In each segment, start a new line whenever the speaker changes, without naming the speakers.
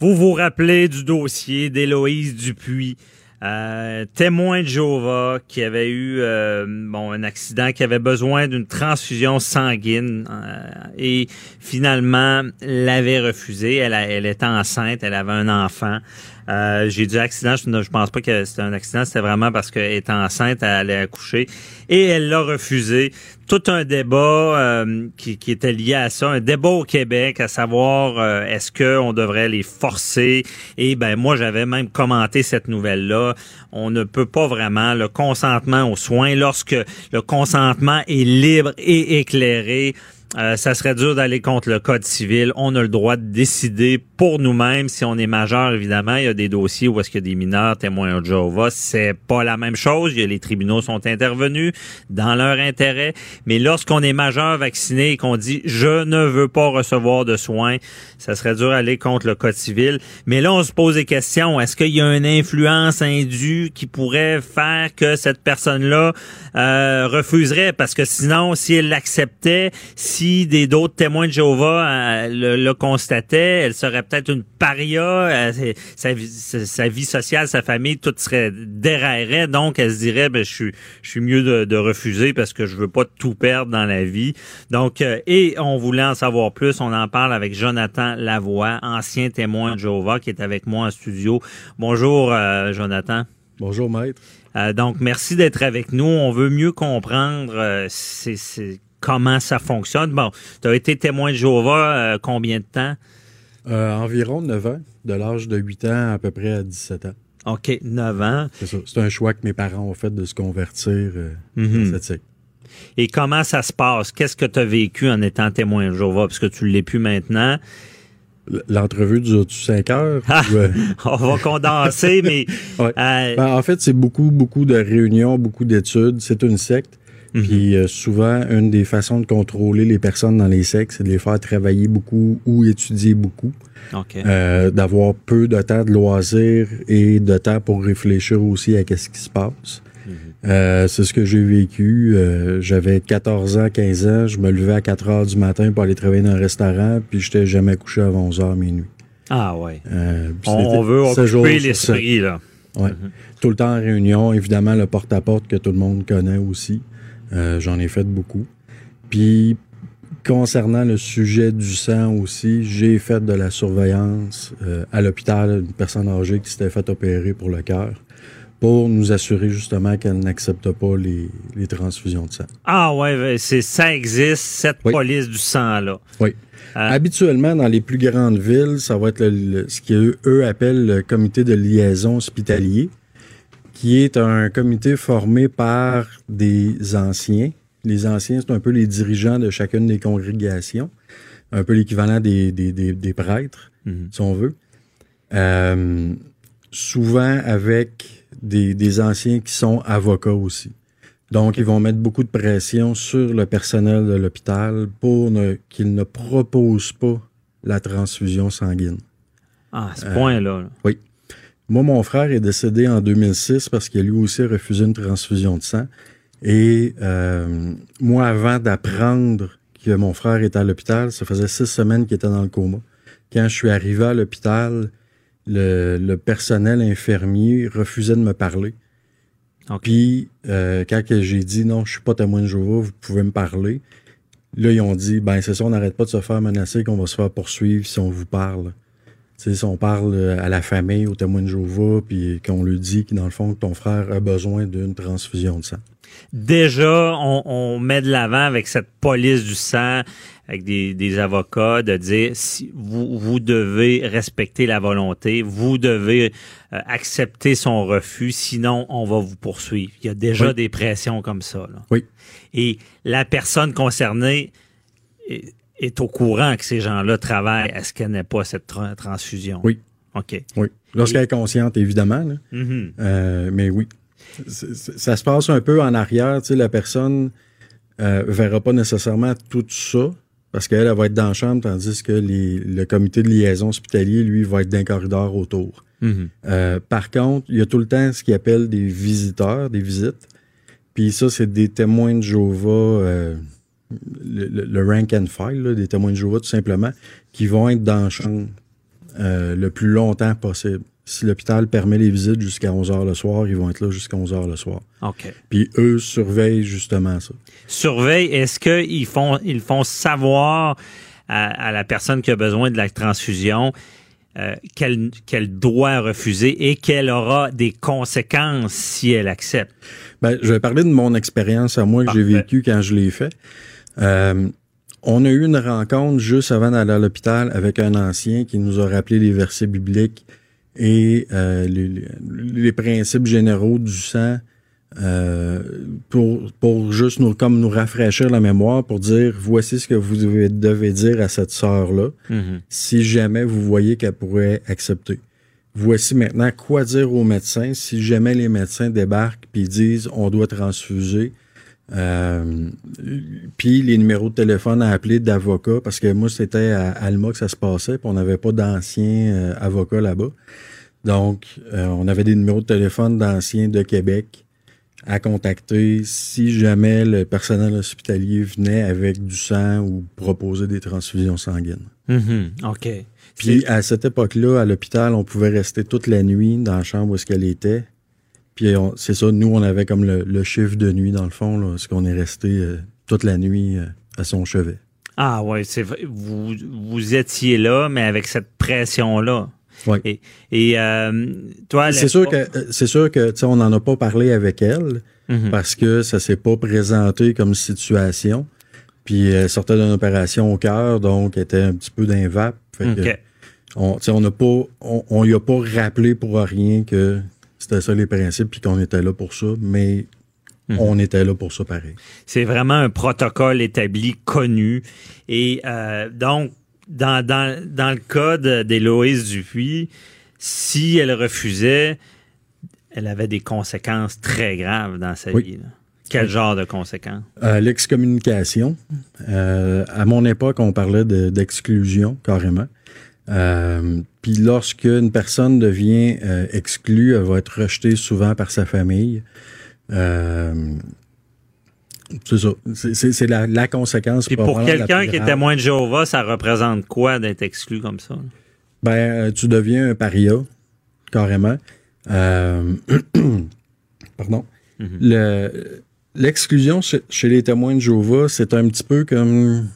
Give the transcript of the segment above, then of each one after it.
Vous vous rappelez du dossier d'Héloïse Dupuis, euh, témoin de Jéhovah qui avait eu euh, bon un accident, qui avait besoin d'une transfusion sanguine euh, et finalement l'avait refusé. Elle, elle était enceinte, elle avait un enfant. Euh, j'ai dit accident, je ne pense pas que c'était un accident, c'était vraiment parce qu'elle était enceinte, elle allait accoucher et elle l'a refusé. Tout un débat euh, qui, qui, était lié à ça, un débat au Québec, à savoir euh, est-ce qu'on devrait les forcer? Et ben moi j'avais même commenté cette nouvelle-là. On ne peut pas vraiment le consentement aux soins lorsque le consentement est libre et éclairé. Euh, ça serait dur d'aller contre le code civil. On a le droit de décider pour nous-mêmes si on est majeur. Évidemment, il y a des dossiers où est-ce qu'il y a des mineurs témoins de Jéhovah. C'est pas la même chose. Les tribunaux sont intervenus dans leur intérêt. Mais lorsqu'on est majeur vacciné et qu'on dit je ne veux pas recevoir de soins, ça serait dur d'aller contre le code civil. Mais là, on se pose des questions. Est-ce qu'il y a une influence indue qui pourrait faire que cette personne-là euh, refuserait? Parce que sinon, si elle l'acceptait, des d'autres témoins de Jéhovah euh, le, le, constataient, elle serait peut-être une paria, euh, sa, sa, vie sociale, sa famille, tout serait déraillerait. Donc, elle se dirait, ben, je suis, je suis mieux de, de, refuser parce que je veux pas tout perdre dans la vie. Donc, euh, et on voulait en savoir plus. On en parle avec Jonathan Lavoie, ancien témoin de Jéhovah, qui est avec moi en studio. Bonjour, Jonathan.
Bonjour, maître.
donc, merci d'être avec nous. On veut mieux comprendre c'est comment ça fonctionne. Bon, tu as été témoin de Jéhovah euh, combien de temps?
Euh, environ 9 ans, de l'âge de 8 ans à peu près à 17 ans.
OK, 9 ans.
C'est ça. C'est un choix que mes parents ont fait de se convertir euh, mm -hmm. dans cette secte.
Et comment ça se passe? Qu'est-ce que tu as vécu en étant témoin de Jéhovah? Parce que tu ne l'es plus maintenant.
L'entrevue dure-tu 5 heures?
Ah, ouais. On va condenser, mais...
ouais. euh... ben, en fait, c'est beaucoup, beaucoup de réunions, beaucoup d'études. C'est une secte. Mm -hmm. Puis euh, souvent, une des façons de contrôler les personnes dans les sectes, c'est de les faire travailler beaucoup ou étudier beaucoup.
Okay.
Euh, D'avoir peu de temps de loisirs et de temps pour réfléchir aussi à ce qui se passe. Mm -hmm. euh, c'est ce que j'ai vécu. J'avais 14 ans, 15 ans. Je me levais à 4 heures du matin pour aller travailler dans un restaurant, puis j'étais jamais couché avant 11 heures minuit.
Ah ouais. On, on, veut occuper l'esprit, là.
Ouais. Mm -hmm. Tout le temps en réunion. Évidemment, le porte-à-porte -porte que tout le monde connaît aussi. Euh, J'en ai fait beaucoup. Puis, concernant le sujet du sang aussi, j'ai fait de la surveillance euh, à l'hôpital, une personne âgée qui s'était fait opérer pour le cœur pour nous assurer justement qu'elle n'accepte pas les, les, transfusions de sang.
Ah ouais, c'est ça existe, cette oui. police du sang-là.
Oui. Euh... Habituellement, dans les plus grandes villes, ça va être le, le, ce qu'eux eux appellent le comité de liaison hospitalier qui est un comité formé par des anciens. Les anciens, c'est un peu les dirigeants de chacune des congrégations, un peu l'équivalent des, des, des, des, prêtres, mm -hmm. si on veut. Euh, souvent avec des, des anciens qui sont avocats aussi. Donc, ils vont mettre beaucoup de pression sur le personnel de l'hôpital pour ne, qu'ils ne proposent pas la transfusion sanguine.
Ah, à ce point-là.
Euh, oui. Moi, mon frère est décédé en 2006 parce qu'il a lui aussi refusé une transfusion de sang. Et euh, moi, avant d'apprendre que mon frère était à l'hôpital, ça faisait six semaines qu'il était dans le coma. Quand je suis arrivé à l'hôpital, le, le, personnel infirmier refusait de me parler.
Okay.
Puis, euh, quand j'ai dit non, je suis pas témoin de Jéhovah, vous pouvez me parler, là, ils ont dit, ben c'est ça, on n'arrête pas de se faire menacer qu'on va se faire poursuivre si on vous parle. T'sais, si on parle à la famille, au témoin de Jéhovah, puis qu'on lui dit que dans le fond, que ton frère a besoin d'une transfusion de sang.
Déjà, on, on met de l'avant avec cette police du sang, avec des, des, avocats, de dire si vous, vous devez respecter la volonté, vous devez euh, accepter son refus, sinon on va vous poursuivre. Il y a déjà
oui.
des pressions comme ça. Là.
Oui.
Et la personne concernée est au courant que ces gens-là travaillent à ce qu'elle n'ait pas cette tra transfusion?
Oui.
OK.
Oui. Lorsqu'elle est consciente, évidemment. Là.
Mm -hmm.
euh, mais oui. Ça se passe un peu en arrière. Tu sais, la personne euh, verra pas nécessairement tout ça parce qu'elle elle va être dans la chambre, tandis que les, le comité de liaison hospitalier, lui, va être d'un corridor autour.
Mm -hmm.
euh, par contre, il y a tout le temps ce qu'ils appellent des visiteurs, des visites. Puis ça, c'est des témoins de Jéhovah le, le, rank and file, là, des témoins de Jéhovah, tout simplement, qui vont être dans la chambre euh, le plus longtemps possible. Si l'hôpital permet les visites jusqu'à 11 heures le soir, ils vont être là jusqu'à 11 heures le soir.
OK.
Puis eux surveillent justement ça.
Surveille, est-ce qu'ils font, ils font savoir à, à, la personne qui a besoin de la transfusion euh, qu'elle, doit refuser et qu'elle aura des conséquences si elle accepte?
Ben, je vais parler de mon expérience à moi que j'ai vécu quand je l'ai fait. Euh, on a eu une rencontre juste avant d'aller à l'hôpital avec un ancien qui nous a rappelé les versets bibliques et euh, les, principes généraux du sang euh, pour, pour juste nous, comme nous rafraîchir la mémoire, pour dire voici ce que vous devez, devez dire à cette sœur-là
Mhm.
si jamais vous voyez qu'elle pourrait accepter. Voici maintenant quoi dire aux médecins si jamais les médecins débarquent puis disent on doit transfuser. Euh, puis les numéros de téléphone à appeler d'avocats parce que moi c'était à Alma que ça se passait puis on n'avait pas d'anciens euh, avocats là-bas. Donc euh, on avait des numéros de téléphone d'anciens de Québec à contacter si jamais le personnel hospitalier venait avec du sang ou proposer des transfusions sanguines.
Mhm. OK.
Puis à cette époque-là, à l'hôpital, on pouvait rester toute la nuit dans la chambre où est-ce qu'elle était. Puis c'est ça, nous, on avait comme le, le chiffre de nuit dans le fond, là, parce qu'on est resté euh, toute la nuit euh, à son chevet.
Ah ouais, c'est vrai. Vous, vous étiez là, mais avec cette pression-là.
Oui.
Et, et euh, toi,
C'est sûr que c'est sûr que tu sais, on n'en a pas parlé avec elle
Mhm.
parce que ça s'est pas présenté comme situation. Puis elle sortait d'une opération au cœur, donc elle était un petit peu
OK.
on, n'a pas, on, on y a pas rappelé pour rien que c'était ça les principes puis qu'on était là pour ça, mais
Mhm.
on était là pour ça pareil.
C'est vraiment un protocole établi, connu. Et euh, donc, dans, dans, dans le cas d'Héloïse Dupuis, si elle refusait, elle avait des conséquences très graves dans sa
Oui.
vie. là. Quel genre de conséquences?
Euh, L'excommunication, euh, à mon époque, on parlait de- d'exclusion carrément. Euh, Puis lorsque une personne devient euh, exclue, elle va être rejetée souvent par sa famille. Euh, c'est ça. C'est- la, la conséquence.
Puis pour quelqu'un qui est témoin de Jéhovah, ça représente quoi d'être exclu comme ça?
Ben, euh, tu deviens un paria, carrément. Euh, pardon.
Mhm.
Le- L'exclusion chez les témoins de Jéhovah, c'est un petit peu comme.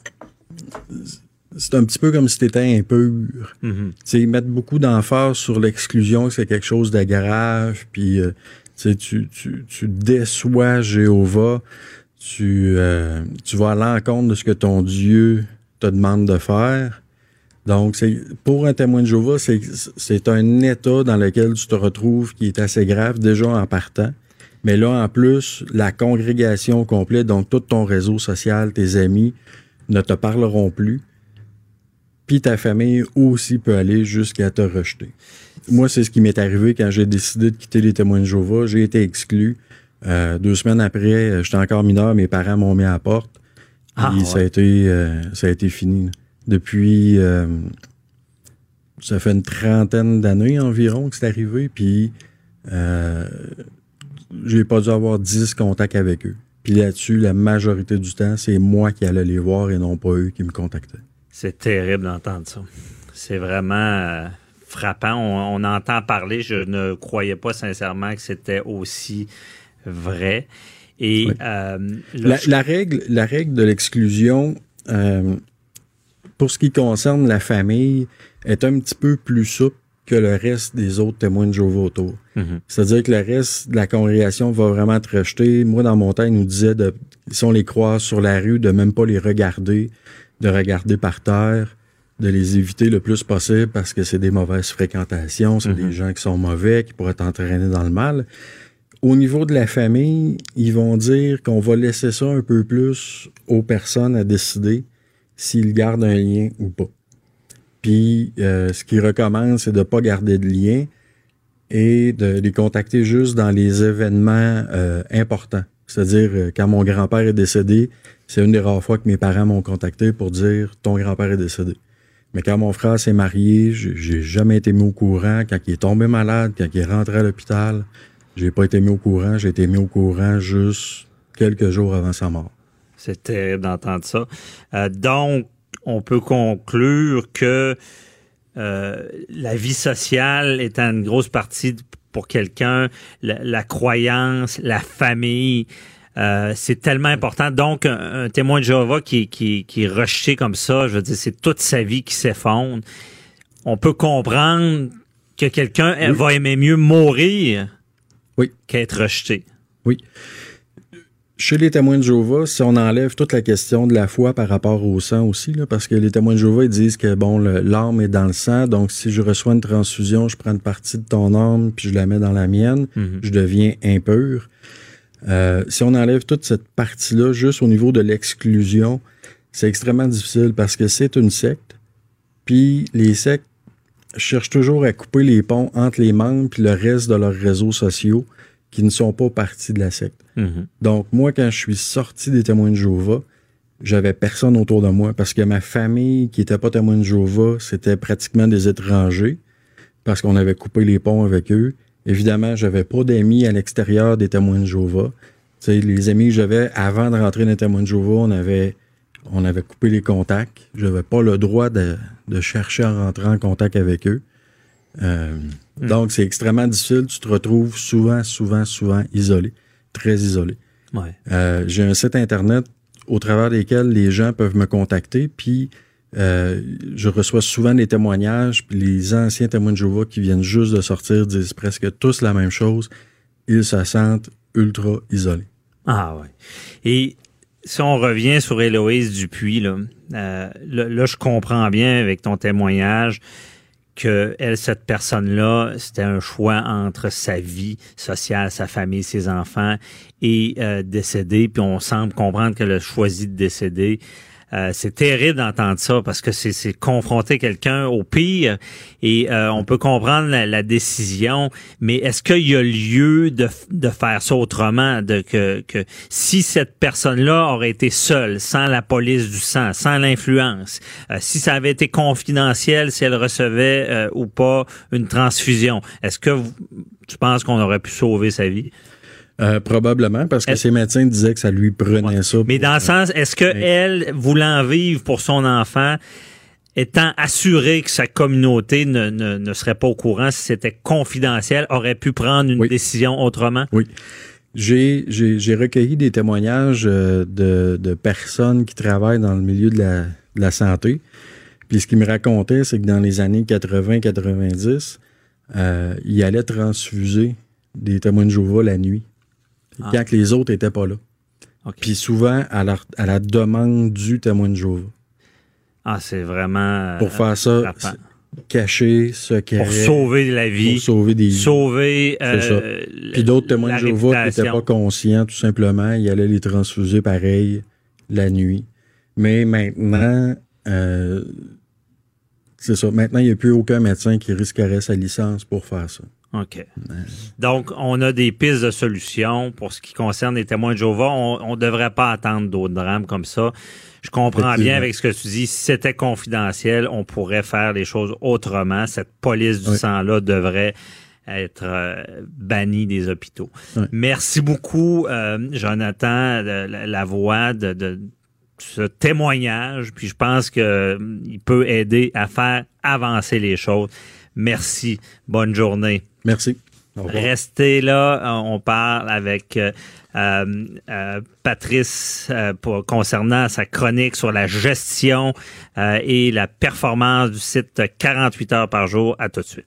C'est un petit peu comme si tu étais impur. Sais, ils mettent beaucoup d'emphase sur l'exclusion, que c'est quelque chose de puis euh, tu, tu, tu, tu déçois Jéhovah, tu, euh, tu vas à l'encontre de ce que ton Dieu te demande de faire. Donc, c'est pour un témoin de Jéhovah, c'est c'est un état dans lequel tu te retrouves qui est assez grave déjà en partant. Mais là, en plus, la congrégation complète, donc tout ton réseau social, tes amis, ne te parleront plus. Puis ta famille aussi peut aller jusqu'à te rejeter. Moi, c'est ce qui m'est arrivé quand j'ai décidé de quitter les témoins de Jéhovah. J'ai été exclu. Euh, deux semaines après, euh, j'étais encore mineur, mes parents m'ont mis à la porte.
Ah,
Puis ça, a été, euh, ça a été fini. Depuis, euh, ça fait une trentaine d'années environ que c'est arrivé. Puis euh, j'ai pas dû avoir 10 contacts avec eux. Puis là-dessus, la majorité du temps, c'est moi qui allais les voir et non pas eux qui me contactaient.
C'est terrible d'entendre ça. C'est vraiment euh, frappant. On, on entend parler. Je ne croyais pas sincèrement que c'était aussi vrai. Et
Oui.
euh,
La, règle, la règle de l'exclusion, euh, pour ce qui concerne la famille, est un petit peu plus souple que le reste des autres témoins de Jéhovah autour.
Mhm.
C'est-à-dire que le reste de la congrégation va vraiment te rejeter. Moi, dans mon temps, il nous disait, de, si on les croise sur la rue, de même pas les regarder, de regarder par terre, de les éviter le plus possible parce que c'est des mauvaises fréquentations, c'est
Mhm.
des gens qui sont mauvais, qui pourraient t'entraîner dans le mal. Au niveau de la famille, ils vont dire qu'on va laisser ça un peu plus aux personnes à décider s'ils gardent un lien ou pas. Puis, euh, ce qu'ils recommandent, c'est de ne pas garder de lien et de les contacter juste dans les événements euh, importants. C'est-à-dire, euh, quand mon grand-père est décédé, c'est une des rares fois que mes parents m'ont contacté pour dire ton grand-père est décédé. Mais quand mon frère s'est marié, j'ai jamais été mis au courant. Quand il est tombé malade, quand il est rentré à l'hôpital, j'ai pas été mis au courant. J'ai été mis au courant juste quelques jours avant sa mort.
C'est terrible d'entendre ça. Euh, donc, on peut conclure que euh, la vie sociale étant une grosse partie pour quelqu'un, la, croyance, la famille, euh, c'est tellement important. Donc, un, témoin de Jéhovah qui, qui, qui est rejeté comme ça, je veux dire, c'est toute sa vie qui s'effondre. On peut comprendre que quelqu'un va aimer mieux mourir
oui.
qu'être rejeté.
Oui. Chez les témoins de Jéhovah, si on enlève toute la question de la foi par rapport au sang aussi, là, parce que les témoins de Jéhovah ils disent que bon, l'âme est dans le sang, donc si je reçois une transfusion, je prends une partie de ton âme puis je la mets dans la mienne, mhm. je deviens impur. Euh, si on enlève toute cette partie-là, juste au niveau de l'exclusion, c'est extrêmement difficile parce que c'est une secte. Puis les sectes cherchent toujours à couper les ponts entre les membres puis le reste de leurs réseaux sociaux qui ne sont pas partie de la secte. Mhm. Donc, moi, quand je suis sorti des témoins de Jéhovah, j'avais personne autour de moi parce que ma famille qui était pas témoin de Jéhovah, c'était pratiquement des étrangers parce qu'on avait coupé les ponts avec eux. Évidemment, j'avais pas d'amis à l'extérieur des témoins de Jéhovah. les amis que j'avais avant de rentrer dans les témoins de Jéhovah, on avait, on avait coupé les contacts. Je n'avais pas le droit de, de, chercher à rentrer en contact avec eux. Euh. Donc, c'est extrêmement difficile. Tu te retrouves souvent, souvent, souvent isolé, très isolé. Euh, j'ai un site Internet au travers desquels les gens peuvent me contacter, puis euh, je reçois souvent des témoignages, puis les anciens témoins de Jéhovah qui viennent juste de sortir disent presque tous la même chose. Ils se sentent ultra isolés.
Ah ouais. Et si on revient sur Héloïse Dupuis, là, euh, là, je comprends bien avec ton témoignage que elle, cette personne-là, c'était un choix entre sa vie sociale, sa famille, ses enfants et euh, décéder. Puis on semble comprendre qu'elle a choisi de décéder. Euh, c'est terrible d'entendre ça parce que c'est confronter quelqu'un au pire et euh, on peut comprendre la, décision, mais est-ce qu'il y a lieu de, faire ça autrement, que, que si cette personne-là aurait été seule, sans la police du sang, sans l'influence, euh, si ça avait été confidentiel, si elle recevait ou pas une transfusion, est-ce que tu penses qu'on aurait pu sauver sa vie?
Euh, probablement, parce que ses médecins disaient que ça lui prenait ça.
Mais dans le sens, est-ce que elle, voulant vivre pour son enfant, étant assurée que sa communauté ne, ne, serait pas au courant si c'était confidentiel, aurait pu prendre une décision autrement?
Oui. J'ai, j'ai, recueilli des témoignages euh, de, de, personnes qui travaillent dans le milieu de la, de la santé. Puis ce qu'ils me racontaient, c'est que dans les années 80-90, euh, il allait transfuser des témoins de Jéhovah la nuit. Ah. quand les autres étaient pas là. Puis souvent à la, à la, demande du témoin de Jéhovah.
Ah, c'est vraiment.
Pour faire ça, cacher, secret.
Pour sauver la vie.
Pour sauver des vies.
Sauver.
Euh, Puis d'autres témoins de Jéhovah qui n'étaient pas conscients, tout simplement, ils allaient les transfuser pareil la nuit. Mais maintenant, euh, c'est ça. Maintenant, il n'y a plus aucun médecin qui risquerait sa licence pour faire ça.
OK. Donc, on a des pistes de solutions pour ce qui concerne les témoins de Jéhovah. On ne devrait pas attendre d'autres drames comme ça. Je comprends bien avec ce que tu dis. Si c'était confidentiel, on pourrait faire les choses autrement. Cette police du sang-là devrait être euh, bannie des hôpitaux. Merci beaucoup, euh, Jonathan, la, voix de, ce témoignage. Puis je pense qu'il euh, peut aider à faire avancer les choses. Merci. Bonne journée.
Merci.
Restez là, on parle avec euh, euh, Patrice pour, concernant sa chronique sur la gestion et la performance du site 48 heures par jour. À tout de suite.